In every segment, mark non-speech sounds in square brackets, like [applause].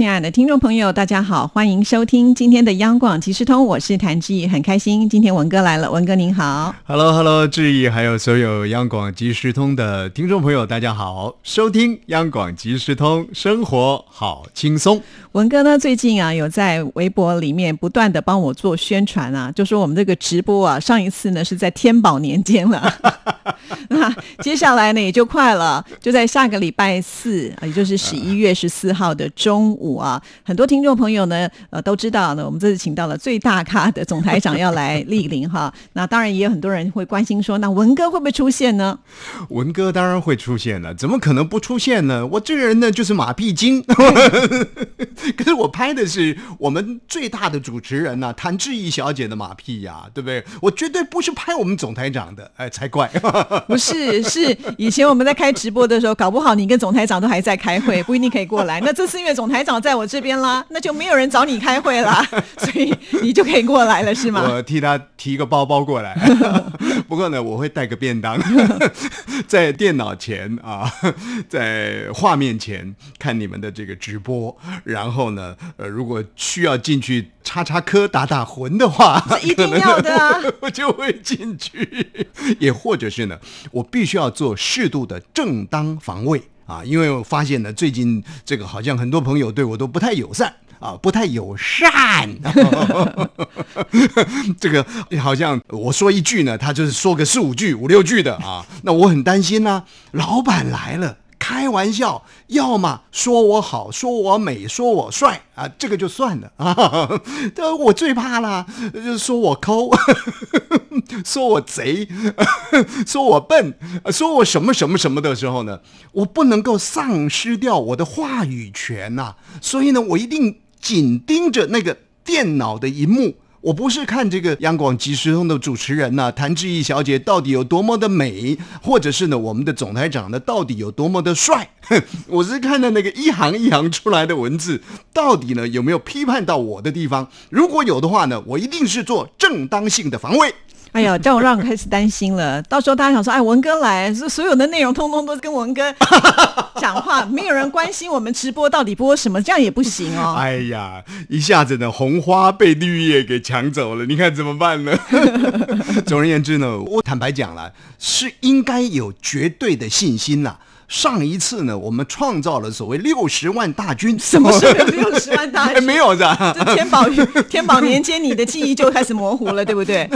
亲爱的听众朋友，大家好，欢迎收听今天的央广即时通，我是谭志毅，很开心今天文哥来了，文哥您好，Hello Hello，志毅，还有所有央广即时通的听众朋友，大家好，收听央广即时通，生活好轻松。文哥呢，最近啊，有在微博里面不断的帮我做宣传啊，就说我们这个直播啊，上一次呢是在天宝年间了，[laughs] 那接下来呢也就快了，就在下个礼拜四，也就是十一月十四号的中午啊，很多听众朋友呢，呃，都知道呢，我们这次请到了最大咖的总台长要来莅临哈，[laughs] 那当然也有很多人会关心说，那文哥会不会出现呢？文哥当然会出现了，怎么可能不出现呢？我这个人呢就是马屁精。[laughs] 可是我拍的是我们最大的主持人呐，谭志毅小姐的马屁呀，对不对？我绝对不是拍我们总台长的，哎，才怪！[laughs] 不是，是以前我们在开直播的时候，搞不好你跟总台长都还在开会，不一定可以过来。那这次因为总台长在我这边啦，那就没有人找你开会啦，[laughs] 所以你就可以过来了，是吗？我替他提个包包过来。[laughs] 不过呢，我会带个便当，[laughs] 在电脑前啊，在画面前看你们的这个直播，然后。呢？呃，如果需要进去插插科、打打魂的话，一定要的，我就会进去。也或者是呢，我必须要做适度的正当防卫啊，因为我发现呢，最近这个好像很多朋友对我都不太友善啊，不太友善。[laughs] 这个好像我说一句呢，他就是说个四五句、五六句的啊，那我很担心呢。老板来了。开玩笑，要么说我好，说我美，说我帅啊，这个就算了啊。[laughs] 但我最怕了，就是说我抠，[laughs] 说我贼，[laughs] 说我笨，说我什么什么什么的时候呢，我不能够丧失掉我的话语权呐。所以呢，我一定紧盯着那个电脑的荧幕。我不是看这个央广即时通的主持人呢，谭志毅小姐到底有多么的美，或者是呢我们的总台长呢到底有多么的帅，[laughs] 我是看的那个一行一行出来的文字，到底呢有没有批判到我的地方？如果有的话呢，我一定是做正当性的防卫。[laughs] 哎呀，这样让开始担心了。到时候大家想说，哎，文哥来，是所有的内容通通都是跟文哥 [laughs] 讲话，没有人关心我们直播到底播什么，这样也不行哦。[laughs] 哎呀，一下子呢，红花被绿叶给抢走了，你看怎么办呢？总而言之呢，我坦白讲了，是应该有绝对的信心呐。上一次呢，我们创造了所谓六十万大军。什么是六十万大军？没有的。这天宝天宝年间，你的记忆就开始模糊了，对不对？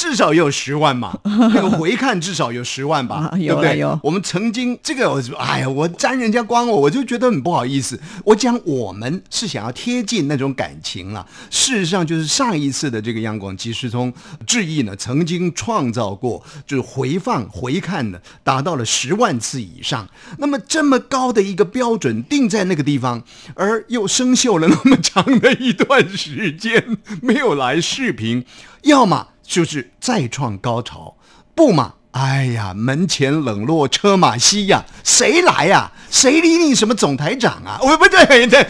至少也有十万嘛，[laughs] 那个回看至少有十万吧，对不对？我们曾经这个，哎呀，我沾人家光，我我就觉得很不好意思。我讲我们是想要贴近那种感情了。事实上，就是上一次的这个央广即时通致意呢，曾经创造过，就是回放回看呢，达到了十万次以上。那么这么高的一个标准定在那个地方，而又生锈了那么长的一段时间没有来视频，要么。就是再创高潮，不嘛？哎呀，门前冷落车马稀呀，谁来呀？谁理你什么总台长啊？我 [laughs] 不对，对，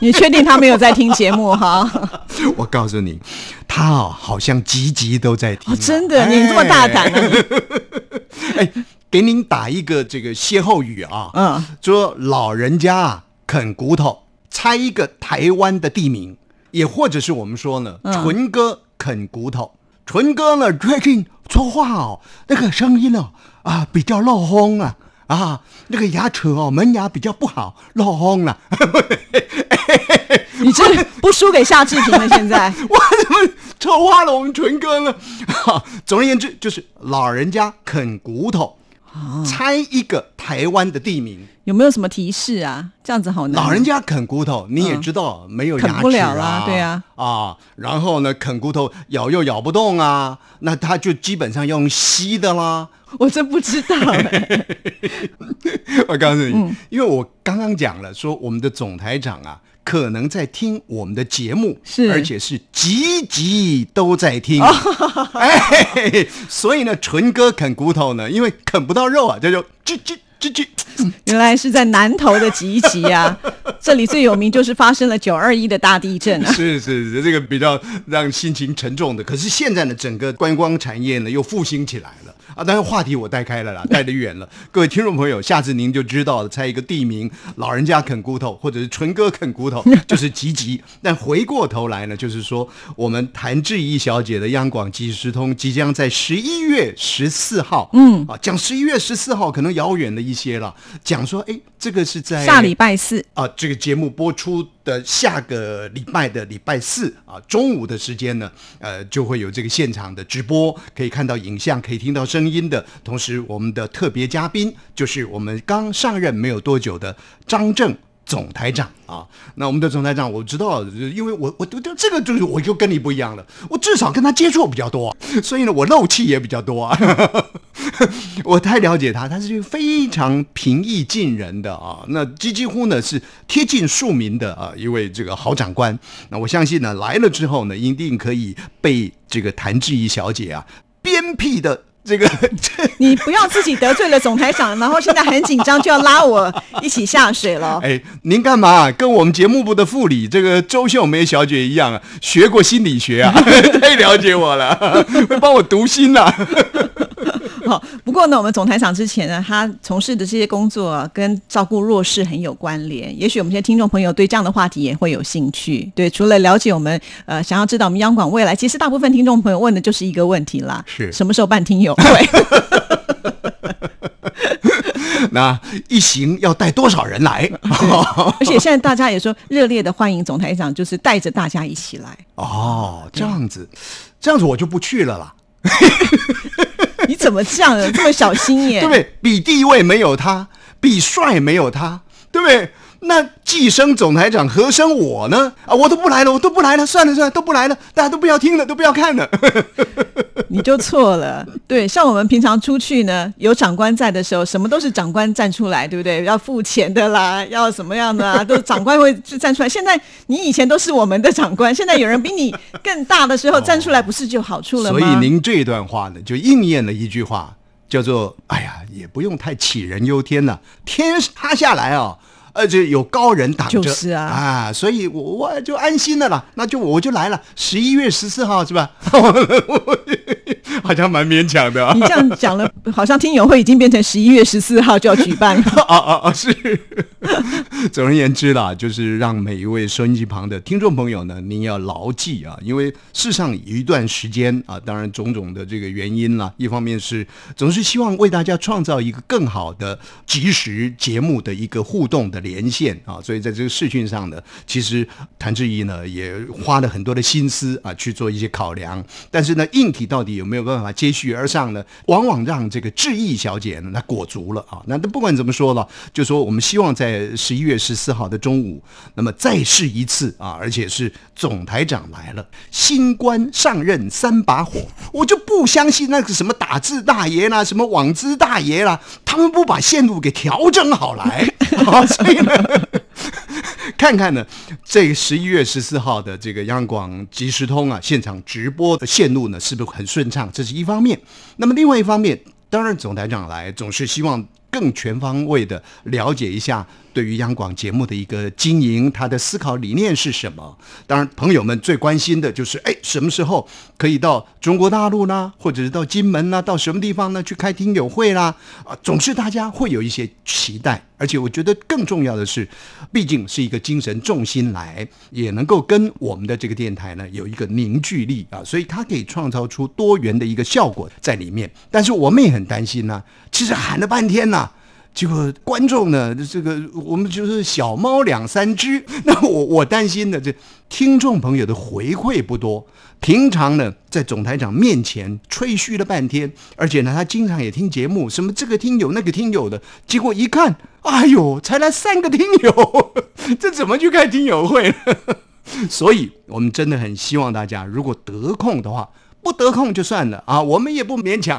你确定他没有在听节目哈？[laughs] 我告诉你，他哦，好像集集都在听。真的，你这么大胆啊？[laughs] 哎，给您打一个这个歇后语啊，嗯，说老人家啊啃骨头，猜一个台湾的地名，也或者是我们说呢，纯哥啃骨头。纯哥呢，最近说话哦，那个声音哦，啊，比较漏风啊，啊，那个牙齿哦，门牙比较不好，漏风了。[laughs] 你这不输给夏志平了？现在 [laughs] 我怎么丑化了我们纯哥呢？总而言之，就是老人家啃骨头。猜一个台湾的地名，有没有什么提示啊？这样子好难。老人家啃骨头，你也知道没有牙齿啊，对啊，啊，然后呢，啃骨头咬又咬不动啊，那他就基本上用吸的啦。我真不知道。[laughs] 我告诉你，因为我刚刚讲了，说我们的总台长啊。可能在听我们的节目，是而且是集集都在听，[laughs] 哎，所以呢，纯哥啃骨头呢，因为啃不到肉啊，这就吱吱这这，原来是在南投的吉吉啊，这里最有名就是发生了九二一的大地震啊。是是是，这个比较让心情沉重的。可是现在呢，整个观光产业呢又复兴起来了啊。但是话题我带开了啦，带得远了。各位听众朋友，下次您就知道了，猜一个地名，老人家啃骨头，或者是纯哥啃骨头，就是吉吉。但回过头来呢，就是说我们谭志怡小姐的央广即时通即将在十一月十四号，嗯啊，讲十一月十四号可能遥远了一些了。讲说，哎，这个是在下礼拜四啊，这个节目播出的下个礼拜的礼拜四啊，中午的时间呢，呃，就会有这个现场的直播，可以看到影像，可以听到声音的。同时，我们的特别嘉宾就是我们刚上任没有多久的张正。总台长啊，那我们的总台长我知道，因为我我我这个就是我就跟你不一样了，我至少跟他接触比较多，所以呢我漏气也比较多啊。[laughs] 我太了解他，他是非常平易近人的啊，那几几乎呢是贴近庶民的啊一位这个好长官。那我相信呢来了之后呢，一定可以被这个谭志怡小姐啊鞭辟的。这个，[laughs] 你不要自己得罪了总台长，然后现在很紧张，就要拉我一起下水了。[laughs] 哎，您干嘛？跟我们节目部的副理这个周秀梅小姐一样啊，学过心理学啊，[laughs] 太了解我了，会帮我读心呐。好，不过呢，我们总台长之前呢，他从事的这些工作跟照顾弱势很有关联。也许我们现在听众朋友对这样的话题也会有兴趣。对，除了了解我们，呃，想要知道我们央广未来，其实大部分听众朋友问的就是一个问题啦：是什么时候办听友会？[laughs] 那一行要带多少人来？而且现在大家也说热烈的欢迎总台长，就是带着大家一起来。哦，这样子，这样子我就不去了啦。[laughs] [laughs] 你怎么这样的这么小心眼？[laughs] 对不对？比地位没有他，比帅没有他，对不对？那寄生总台长何生我呢？啊，我都不来了，我都不来了，算了算了，都不来了，大家都不要听了，都不要看了。[laughs] 你就错了。对，像我们平常出去呢，有长官在的时候，什么都是长官站出来，对不对？要付钱的啦，要什么样的啊，都长官会站出来。现在你以前都是我们的长官，现在有人比你更大的时候站出来，不是就好处了吗？所以您这段话呢，就应验了一句话，叫做“哎呀，也不用太杞人忧天了，天塌下来啊。”而且有高人挡着，就是啊，啊，所以我我就安心的了啦，那就我就来了，十一月十四号是吧？[laughs] [laughs] [laughs] 好像蛮勉强的。啊 [laughs] 你这样讲了，好像听友会已经变成十一月十四号就要举办了。啊啊啊！是。[laughs] 总而言之啦，就是让每一位收音机旁的听众朋友呢，您要牢记啊，因为世上有一段时间啊，当然种种的这个原因啦，一方面是总是希望为大家创造一个更好的即时节目的一个互动的连线啊，所以在这个视讯上呢，其实谭志怡呢也花了很多的心思啊去做一些考量，但是呢，硬体到底有没有办法接续而上呢？往往让这个志毅小姐呢，那裹足了啊。那不管怎么说了，就说我们希望在十一月十四号的中午，那么再试一次啊，而且是总台长来了，新官上任三把火，我就不相信那个什么打字大爷啦，什么网资大爷啦，他们不把线路给调整好来。啊 [laughs] 所以呢，[laughs] 看看呢，这十一月十四号的这个央广即时通啊，现场直播的线路呢，是不是很顺畅？这是一方面。那么另外一方面，当然总台长来总是希望更全方位的了解一下。对于央广节目的一个经营，他的思考理念是什么？当然，朋友们最关心的就是，哎，什么时候可以到中国大陆呢？或者是到金门呢？到什么地方呢？去开听友会啦？啊，总是大家会有一些期待。而且，我觉得更重要的是，毕竟是一个精神重心来，也能够跟我们的这个电台呢有一个凝聚力啊，所以它可以创造出多元的一个效果在里面。但是，我们也很担心呢。其实喊了半天呢。结果观众呢，这个我们就是小猫两三只。[laughs] 那我我担心的这听众朋友的回馈不多。平常呢，在总台长面前吹嘘了半天，而且呢，他经常也听节目，什么这个听友那个听友的。结果一看，哎呦，才来三个听友，[laughs] 这怎么去开听友会？[laughs] 所以我们真的很希望大家，如果得空的话。不得空就算了啊，我们也不勉强，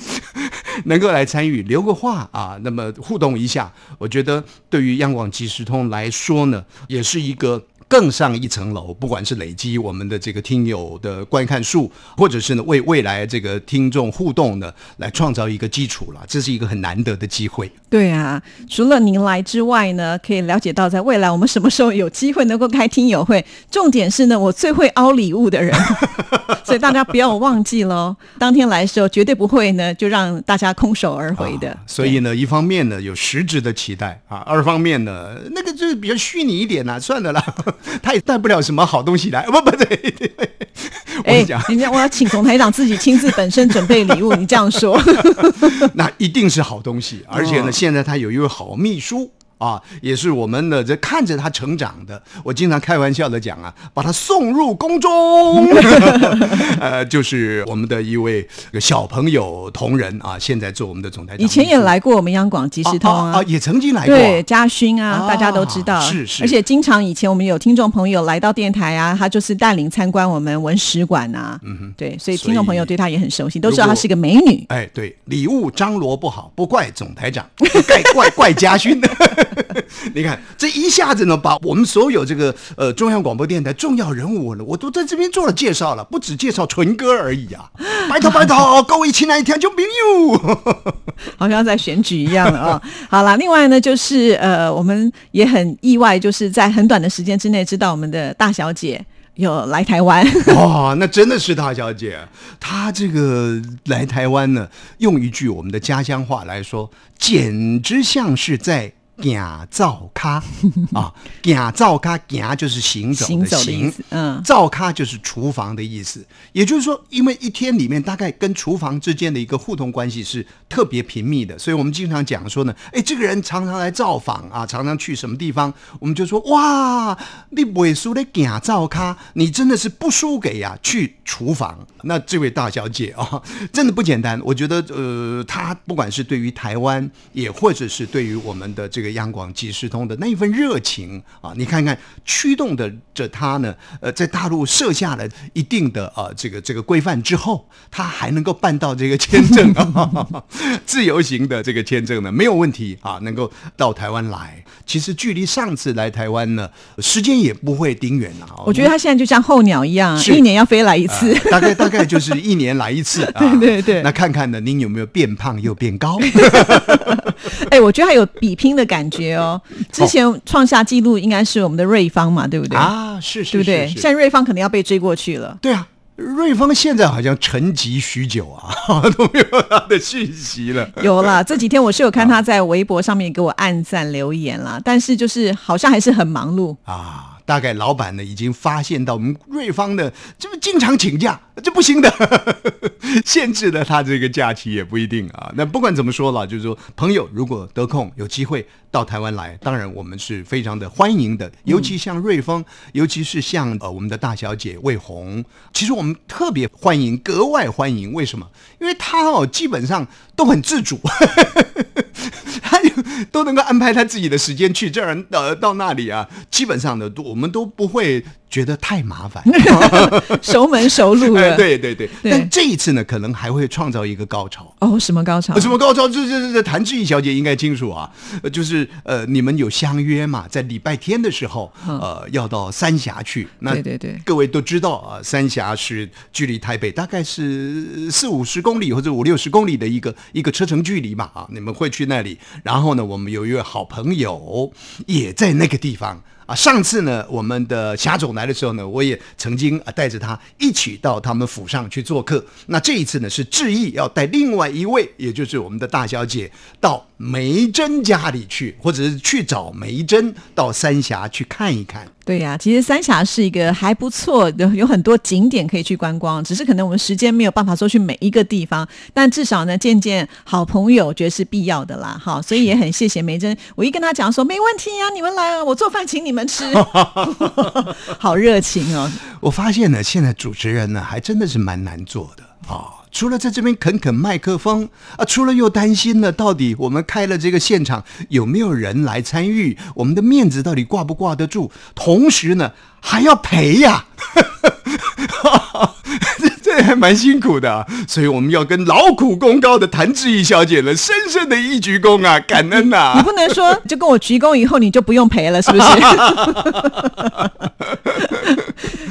[laughs] 能够来参与留个话啊，那么互动一下，我觉得对于央广即时通来说呢，也是一个更上一层楼，不管是累积我们的这个听友的观看数，或者是呢为未来这个听众互动呢来创造一个基础了，这是一个很难得的机会。对啊，除了您来之外呢，可以了解到在未来我们什么时候有机会能够开听友会。重点是呢，我最会凹礼物的人，[laughs] 所以大家不要忘记喽。当天来的时候，绝对不会呢就让大家空手而回的。啊所以呢，一方面呢有实质的期待啊，二方面呢那个就是比较虚拟一点啦、算了啦，[laughs] 他也带不了什么好东西来。不不对，哎你讲，，人家我要请总台长自己亲自本身准备礼物，[laughs] 你这样说，[laughs] 那一定是好东西，而且呢，哦现在他有一位好秘书。啊，也是我们的这看着他成长的，我经常开玩笑的讲啊，把他送入宫中，[laughs] 呃，就是我们的一位小朋友同仁啊，现在做我们的总台长，以前也来过我们央广即时通啊啊，也曾经来过，对，嘉勋啊，啊大家都知道，是是而且经常以前我们有听众朋友来到电台啊，他就是带领参观我们文史馆啊，嗯哼，对，所以听众朋友对他也很熟悉，都知道她是个美女。哎，对，礼物张罗不好，不怪总台长，怪怪怪家勋。[laughs] 你看这一下子呢，把我们所有这个呃中央广播电台重要人物呢，我都在这边做了介绍了，不只介绍纯哥而已啊！拜 [laughs] 托拜托，各位亲爱的听众朋友，好像在选举一样了啊、[laughs] 好了，另外呢，就是呃，我们也很意外，就是在很短的时间之内知道我们的大小姐有来台湾。哇，那真的是大小姐，她这个来台湾呢，用一句我们的家乡话来说，简直像是在。行造咖 [laughs] 啊，行灶咖，行就是行走行的走的意思嗯灶咖就是厨房的意思。也就是说，因为一天里面大概跟厨房之间的一个互动关系是特别频密的，所以我们经常讲说呢，哎，这个人常常来造访啊，常常去什么地方，我们就说哇，你不会输的行造咖，你真的是不输给呀、去厨房。那这位大小姐啊，真的不简单。我觉得呃，她不管是对于台湾，也或者是对于我们的这个央广即时通的那一份热情啊，你看看驱动的着他呢，呃，在大陆设下了一定的呃这个这个规范之后，他还能够办到这个签证啊，[laughs] 自由行的这个签证呢没有问题啊，能够到台湾来。其实距离上次来台湾呢，时间也不会顶远啊。我觉得他现在就像候鸟一样，一年要飞来一次。啊大概大概就是一年来一次 [laughs] 啊。对对对那看看呢，您有没有变胖又变高？[laughs] 哎、我觉得还有比拼的感觉哦。[laughs] 之前创下纪录应该是我们的瑞芳嘛，对不对？啊，是是对不对？现在瑞芳可能要被追过去了。对啊。瑞芳现在好像沉寂许久啊，[laughs] 都没有他的讯息了。[laughs] 有了，这几天我是有看他在微博上面给我按赞留言啦，但是就是好像还是很忙碌。啊，大概老板呢已经发现到我们瑞芳呢，这么经常请假，这不行的，[laughs] 限制了他这个假期也不一定啊。那不管怎么说了，就是说朋友如果得空有机会到台湾来，当然我们是非常的欢迎的。尤其像瑞丰，尤其是像呃我们的大小姐魏红，其实我们特别欢迎，格外欢迎。为什么？因为她哦基本上都很自主。[laughs] 都能够安排他自己的时间去这儿呃到那里啊，基本上呢，都我们都不会觉得太麻烦。[laughs] 熟门熟路哎。对对对，对但这一次呢，可能还会创造一个高潮。哦，什么高潮？呃什么高潮？这这这谭志毅小姐应该清楚啊，呃就是呃，你们有相约嘛，在礼拜天的时候，呃，要到三峡去。那对对对各位都知道啊，三峡是距离台北大概是四五十公里或者五六十公里的一个一个车程距离嘛啊，你们会去那里。然后后呢，我们有一位好朋友也在那个地方。啊，上次呢，我们的霞总来的时候呢，我也曾经啊带着他一起到他们府上去做客。那这一次呢，是志毅要带另外一位，也就是我们的大小姐到梅珍家里去，或者是去找梅珍到三峡去看一看。对呀、其实三峡是一个还不错的，有很多景点可以去观光，只是可能我们时间没有办法说去每一个地方，但至少呢见见好朋友，觉得是必要的啦。哈，所以也很谢谢梅珍，我一跟她讲说没问题呀、你们来啊，我做饭请你们吃，[laughs] 好热情哦。我发现呢，现在主持人呢，还真的是蛮难做的啊。除了在这边啃啃麦克风啊，除了又担心呢，到底我们开了这个现场有没有人来参与，我们的面子到底挂不挂得住？同时呢，还要赔呀、这这 [laughs] 还蛮辛苦的、啊，所以我们要跟劳苦功高的谭志毅小姐呢，深深的一鞠躬啊，感恩呐、你不能说就跟我鞠躬以后你就不用赔了，是不是？[laughs] [laughs]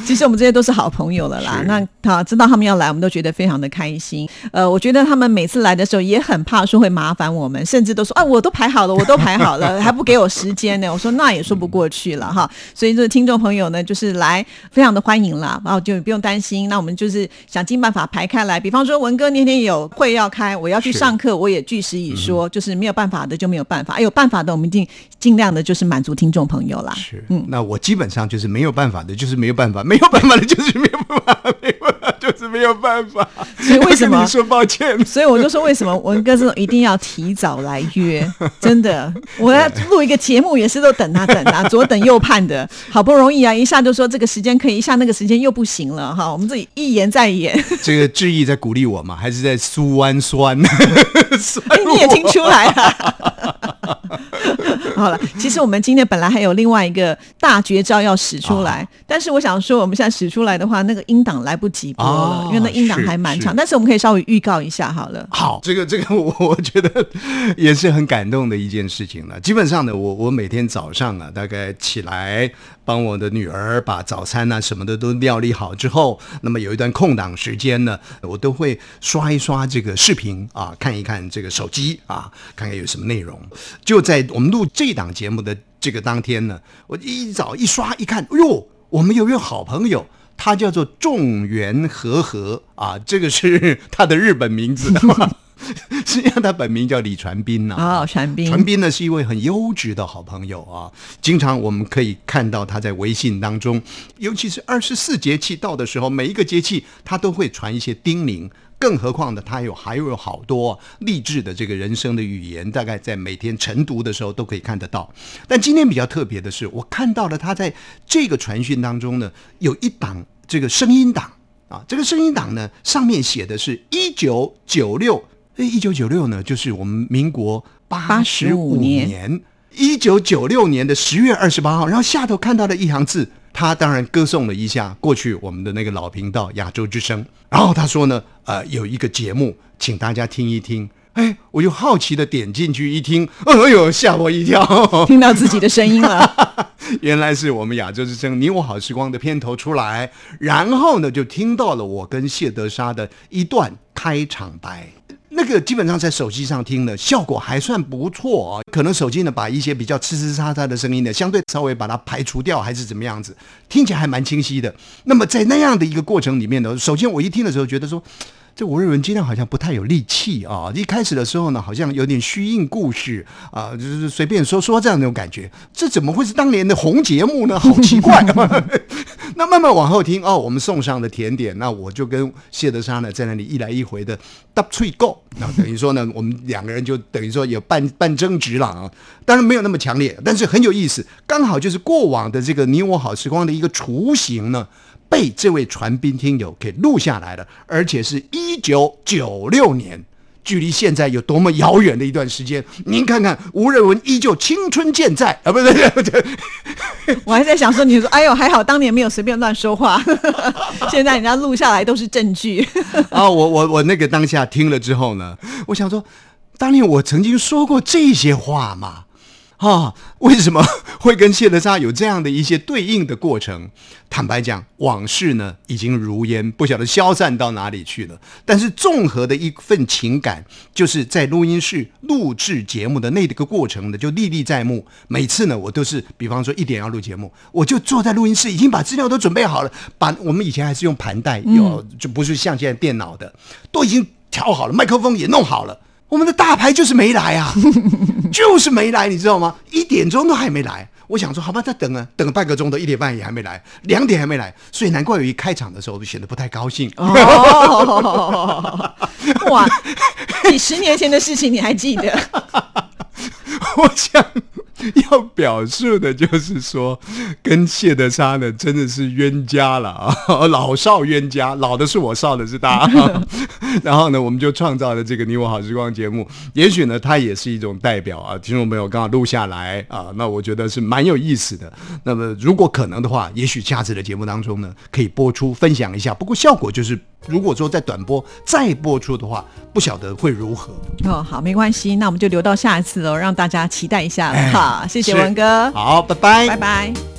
其实我们这些都是好朋友了啦。那好，知道他们要来，我们都觉得非常的开心。呃，我觉得他们每次来的时候也很怕说会麻烦我们，甚至都说啊，我都排好了，我都排好了，还不给我时间呢。我说那也说不过去了哈。所以这个听众朋友呢，就是来非常的欢迎啦，然后就不用担心。那我们就是想尽办法排开来，比方说文哥那天有会要开，我要去上课，我也据实以说，就是没有办法的就没有办法，哎有办法的我们一定尽量的就是满足听众朋友啦。是，嗯那我基本上就是没有办法的，就是没有办法，[laughs] 没有办法的，就是没有办法，没有办法，就是没有办法。所以为什么你说抱歉？所以我就说，为什么文哥这种一定要提早来约？[laughs] 真的，我要录一个节目也是都等啊等啊，左等右盼的，好不容易啊，一下就说这个时间可以，一下那个时间又不行了哈。我们这里一言再言，[laughs] 这个志毅在鼓励我嘛，还是在苏湾酸？酸哎，[laughs] 你也听出来了。[laughs] 好了，其实我们今天本来还有另外一个大绝招要使出来，但是我想说，我们现在使出来的话，那个音档来不及播了，哦因为那音档还蛮长，是是但是我们可以稍微预告一下好了。好，这个这个我我觉得也是很感动的一件事情了。基本上呢，我我每天早上啊，大概起来帮我的女儿把早餐啊什么的都料理好之后，那么有一段空档时间呢，我都会刷一刷这个视频啊，看一看这个手机啊，看看有什么内容。就在我们录这档节目的这个当天呢，我一早一刷一看，哎呦，我们有一位好朋友。他叫做众源和和啊，这个是 [laughs] 他的日本名字。[laughs] 实际上，他本名叫李传斌呐、哦传斌传斌呢是一位很优质的好朋友啊。经常我们可以看到他在微信当中，尤其是二十四节气到的时候，每一个节气他都会传一些叮咛。更何况呢，他有还有好多励志的这个人生的语言，大概在每天晨读的时候都可以看得到。但今天比较特别的是，我看到了他在这个传讯当中呢，有一档这个声音档啊，这个声音档呢上面写的是一九九六，一九九六呢就是我们民国八十五年，一九九六年的十月二十八号，然后下头看到了一行字，他当然歌颂了一下过去我们的那个老频道亚洲之声，然后他说呢，呃，有一个节目，请大家听一听。哎，我就好奇的点进去一听，哎呦，吓我一跳！听到自己的声音了，[laughs] 原来是我们亚洲之声《你我好时光》的片头出来，然后呢，就听到了我跟谢德沙的一段开场白。这个基本上在手机上听的效果还算不错啊、可能手机呢把一些比较呲呲喳喳的声音呢，相对稍微把它排除掉，还是怎么样子，听起来还蛮清晰的。那么在那样的一个过程里面呢，首先我一听的时候觉得说。这吴瑞文今天好像不太有力气啊！一开始的时候呢，好像有点虚应故事啊，就是随便说说这样那种感觉。这怎么会是当年的红节目呢？好奇怪！[laughs] 那慢慢往后听哦，我们送上的甜点，那我就跟谢德沙呢在那里一来一回的 double go”，，那等于说呢，[laughs] 我们两个人就等于说有半半争执了啊。当然没有那么强烈，但是很有意思，刚好就是过往的这个你我好时光的一个雏形呢。被这位传宾听友给录下来了，而且是一九九六年，距离现在有多么遥远的一段时间？您看看，吴瑞文依旧青春健在啊！不对，不对，我还在想说，你说，哎呦，还好当年没有随便乱说话，[laughs] 现在人家录下来都是证据。[laughs] 啊，我我我那个当下听了之后呢，我想说，当年我曾经说过这些话嘛。啊，为什么会跟谢德沙有这样的一些对应的过程？坦白讲，往事呢已经如烟，不晓得消散到哪里去了。但是综合的一份情感，就是在录音室录制节目的那个过程呢，就历历在目。每次呢，我都是，比方说一点要录节目，我就坐在录音室，已经把资料都准备好了，把我们以前还是用盘带，有就不是像现在电脑的，都已经调好了，麦克风也弄好了。我们的大牌就是没来啊，[laughs] 就是没来，你知道吗？一点钟都还没来。我想说，好吧，再等啊，等了半个钟头，一点半也还没来，两点还没来，所以难怪有一开场的时候显得不太高兴。哦，哇，几十年前的事情你还记得？我想，[laughs] 要表述的就是说，跟谢德沙呢真的是冤家了啊，[laughs] 老少冤家，老的是我，少的是他。[laughs] 然后呢，我们就创造了这个“你我好时光”节目。也许呢，它也是一种代表啊，听众朋友刚好录下来啊，那我觉得是蛮有意思的。那么如果可能的话，也许下次的节目当中呢，可以播出分享一下。不过效果就是，如果说在短播再播出的话，不晓得会如何。哦，好，没关系，那我们就留到下一次哦，让大家期待一下了。好，谢谢文哥，好，拜拜，拜拜。